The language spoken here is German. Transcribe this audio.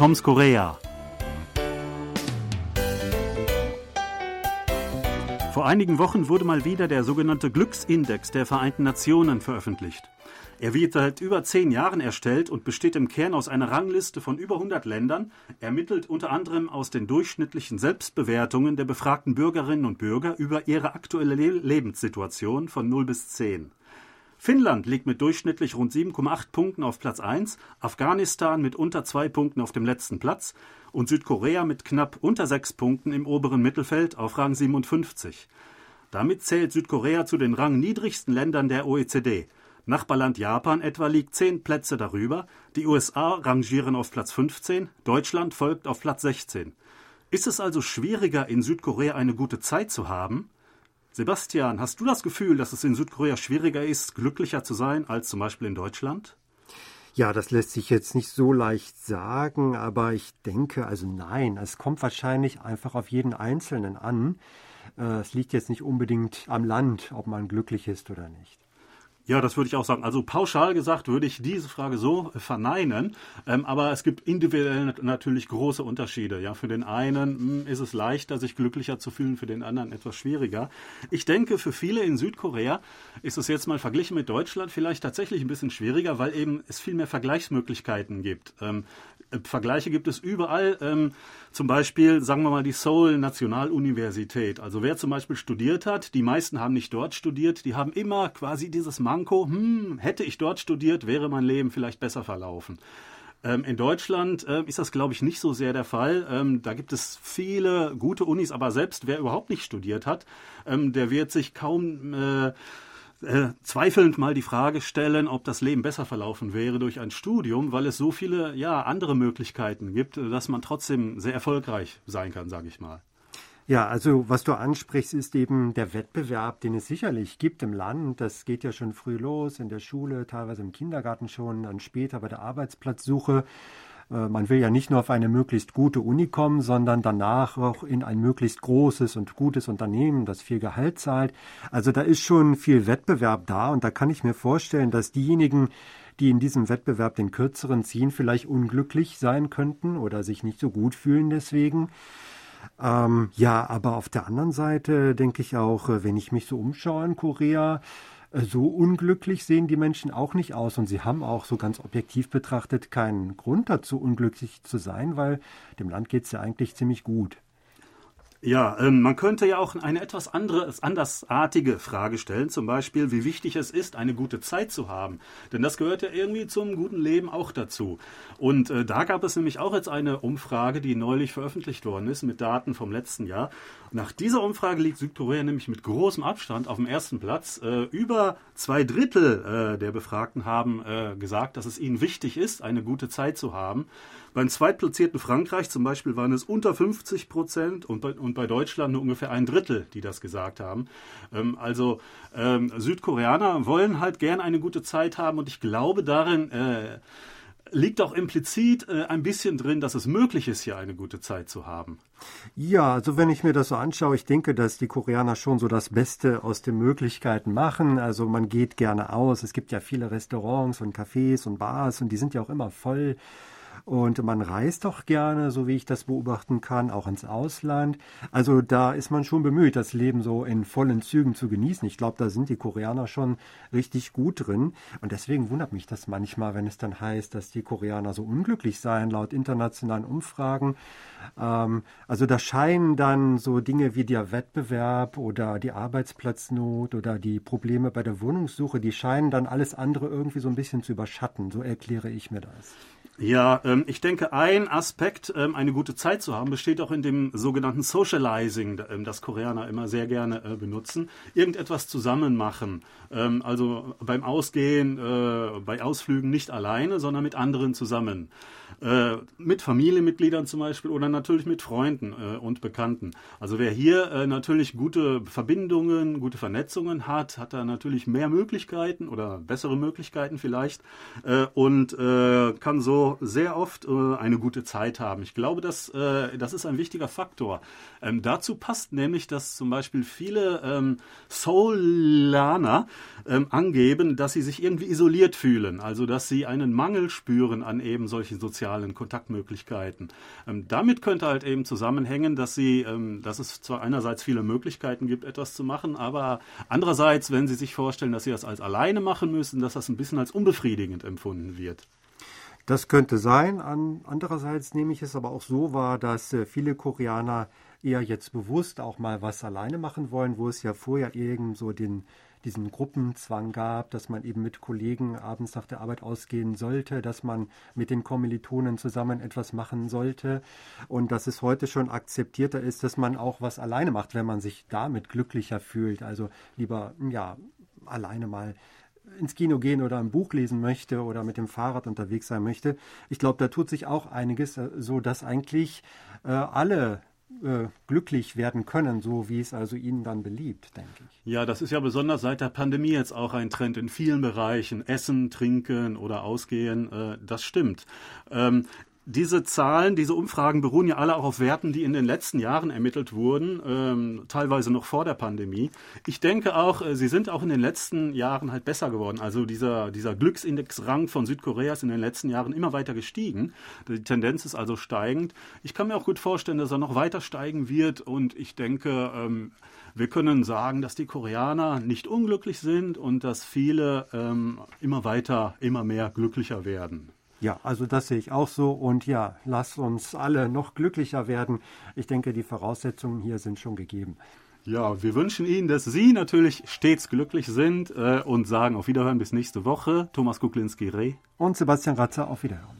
Toms Korea. Vor einigen Wochen wurde mal wieder der sogenannte Glücksindex der Vereinten Nationen veröffentlicht. Er wird seit über zehn Jahren erstellt und besteht im Kern aus einer Rangliste von über 100 Ländern, ermittelt unter anderem aus den durchschnittlichen Selbstbewertungen der befragten Bürgerinnen und Bürger über ihre aktuelle Lebenssituation von 0 bis 10. Finnland liegt mit durchschnittlich rund 7,8 Punkten auf Platz 1, Afghanistan mit unter zwei Punkten auf dem letzten Platz und Südkorea mit knapp unter sechs Punkten im oberen Mittelfeld auf Rang 57. Damit zählt Südkorea zu den rangniedrigsten Ländern der OECD. Nachbarland Japan etwa liegt zehn Plätze darüber, die USA rangieren auf Platz 15, Deutschland folgt auf Platz 16. Ist es also schwieriger, in Südkorea eine gute Zeit zu haben? Sebastian, hast du das Gefühl, dass es in Südkorea schwieriger ist, glücklicher zu sein als zum Beispiel in Deutschland? Ja, das lässt sich jetzt nicht so leicht sagen, aber ich denke, also nein, es kommt wahrscheinlich einfach auf jeden Einzelnen an. Äh, es liegt jetzt nicht unbedingt am Land, ob man glücklich ist oder nicht. Ja, das würde ich auch sagen. Also pauschal gesagt würde ich diese Frage so verneinen. Ähm, aber es gibt individuell natürlich große Unterschiede. Ja, für den einen mh, hm, ist es leichter, sich glücklicher zu fühlen, für den anderen etwas schwieriger. Ich denke, für viele in Südkorea ist es jetzt mal verglichen mit Deutschland vielleicht tatsächlich ein bisschen schwieriger, weil eben es viel mehr Vergleichsmöglichkeiten gibt. Ähm, Vergleiche gibt es überall. Ähm, zum Beispiel, sagen wir mal, die Seoul Nationaluniversität. Also wer zum Beispiel studiert hat, die meisten haben nicht dort studiert, die haben immer quasi dieses Manko, hm, hätte ich dort studiert, wäre mein Leben vielleicht besser verlaufen. Ähm, in Deutschland äh, ist das, glaube ich, nicht so sehr der Fall. Ähm, da gibt es viele gute Unis, aber selbst wer überhaupt nicht studiert hat, ähm, der wird sich kaum äh, äh, zweifelnd mal die Frage stellen, ob das Leben besser verlaufen wäre durch ein Studium, weil es so viele ja, andere Möglichkeiten gibt, dass man trotzdem sehr erfolgreich sein kann, sage ich mal. Ja, also was du ansprichst, ist eben der Wettbewerb, den es sicherlich gibt im Land. Das geht ja schon früh los, in der Schule, teilweise im Kindergarten schon, dann später bei der Arbeitsplatzsuche. Äh, man will ja nicht nur auf eine möglichst gute Uni kommen, sondern danach auch in ein möglichst großes und gutes Unternehmen, das viel Gehalt zahlt. Also da ist schon viel Wettbewerb da und da kann ich mir vorstellen, dass diejenigen, die in diesem Wettbewerb den kürzeren ziehen, vielleicht unglücklich sein könnten oder sich nicht so gut fühlen deswegen. Ähm, ja, aber auf der anderen Seite denke ich auch, äh, wenn ich mich so umschaue in Korea, äh, so unglücklich sehen die Menschen auch nicht aus und sie haben auch so ganz objektiv betrachtet keinen Grund dazu, unglücklich zu sein, weil dem Land geht es ja eigentlich ziemlich gut. Ja, ähm, man könnte ja auch eine etwas andere, andersartige Frage stellen, zum Beispiel, wie wichtig es ist, eine gute Zeit zu haben. Denn das gehört ja irgendwie zum guten Leben auch dazu. Und äh, da gab es nämlich auch jetzt eine Umfrage, die neulich veröffentlicht worden ist mit Daten vom letzten Jahr. Nach dieser Umfrage liegt Südkorea nämlich mit großem Abstand auf dem ersten Platz. Äh, über zwei Drittel äh, der Befragten haben äh, gesagt, dass es ihnen wichtig ist, eine gute Zeit zu haben. Beim zweitplatzierten Frankreich zum Beispiel waren es unter 50 Prozent und bei, und bei Deutschland nur ungefähr ein Drittel, die das gesagt haben. Ähm, also ähm, Südkoreaner wollen halt gern eine gute Zeit haben und ich glaube darin, äh, liegt auch implizit äh, ein bisschen drin, dass es möglich ist, hier eine gute Zeit zu haben. Ja, also wenn ich mir das so anschaue, ich denke, dass die Koreaner schon so das Beste aus den Möglichkeiten machen. Also man geht gerne aus. Es gibt ja viele Restaurants und Cafés und Bars und die sind ja auch immer voll. Und man reist doch gerne, so wie ich das beobachten kann, auch ins Ausland. Also da ist man schon bemüht, das Leben so in vollen Zügen zu genießen. Ich glaube, da sind die Koreaner schon richtig gut drin. Und deswegen wundert mich das manchmal, wenn es dann heißt, dass die Koreaner so unglücklich seien, laut internationalen Umfragen. Ähm, also da scheinen dann so Dinge wie der Wettbewerb oder die Arbeitsplatznot oder die Probleme bei der Wohnungssuche, die scheinen dann alles andere irgendwie so ein bisschen zu überschatten. So erkläre ich mir das. Ja, ähm, ich denke, ein Aspekt, ähm, eine gute Zeit zu haben, besteht auch in dem sogenannten Socializing, ähm, das Koreaner immer sehr gerne äh, benutzen. Irgendetwas zusammen machen. Ähm, also beim Ausgehen, äh, bei Ausflügen nicht alleine, sondern mit anderen zusammen. Äh, mit Familienmitgliedern zum Beispiel oder natürlich mit Freunden äh, und Bekannten. Also wer hier äh, natürlich gute Verbindungen, gute Vernetzungen hat, hat da natürlich mehr Möglichkeiten oder bessere Möglichkeiten vielleicht äh, und kann so sehr oft äh, eine gute Zeit haben. Ich glaube, dass, äh, das ist ein wichtiger Faktor. Ähm, dazu passt nämlich, dass zum Beispiel viele ähm, Soulaner ähm, angeben, dass sie sich irgendwie isoliert fühlen, also dass sie einen Mangel spüren an eben solchen sozialen Kontaktmöglichkeiten. Ähm, damit könnte halt eben zusammenhängen, dass sie, ähm, dass es zwar einerseits viele Möglichkeiten gibt, etwas zu machen, aber andererseits, wenn sie sich vorstellen, dass sie das als alleine machen müssen, dass das ein bisschen als unbefriedigend empfunden wird. Das könnte sein. andererseits nehme ich es aber auch so wahr, dass äh, viele Koreaner eher jetzt bewusst auch mal was alleine machen wollen, wo es ja vorher irgend so den diesen Gruppenzwang gab, dass man eben mit Kollegen abends nach der Arbeit ausgehen sollte, dass man mit den Kommilitonen zusammen etwas machen sollte und dass es heute schon akzeptierter ist, dass man auch was alleine macht, wenn man sich damit glücklicher fühlt. Also lieber ja alleine mal ins Kino gehen oder ein Buch lesen möchte oder mit dem Fahrrad unterwegs sein möchte. Ich glaube, da tut sich auch einiges, äh, so dass eigentlich äh, alle äh, glücklich werden können, so wie es also ihnen dann beliebt, denke ich. Ja, das ist ja besonders seit der Pandemie jetzt auch ein Trend in vielen Bereichen. Essen, trinken oder ausgehen, äh, das stimmt. Ähm, diese Zahlen, diese Umfragen beruhen ja alle auch auf Werten, die in den letzten Jahren ermittelt wurden, ähm, teilweise noch vor der Pandemie. Ich denke auch, äh, sie sind auch in den letzten Jahren halt besser geworden. Also dieser, dieser Glücksindex-Rang von Südkorea ist in den letzten Jahren immer weiter gestiegen. Die Tendenz ist also steigend. Ich kann mir auch gut vorstellen, dass er noch weiter steigen wird und ich denke, ähm, wir können sagen, dass die Koreaner nicht unglücklich sind und dass viele ähm, immer weiter, immer mehr glücklicher werden. Ja, also das sehe ich auch so. Und ja, lasst uns alle noch glücklicher werden. Ich denke, die Voraussetzungen hier sind schon gegeben. Ja, wir wünschen Ihnen, dass Sie natürlich stets glücklich sind äh, und sagen auf Wiederhören bis nächste Woche. Thomas Kuklinski-Reh. Und Sebastian Ratzer, auf Wiederhören.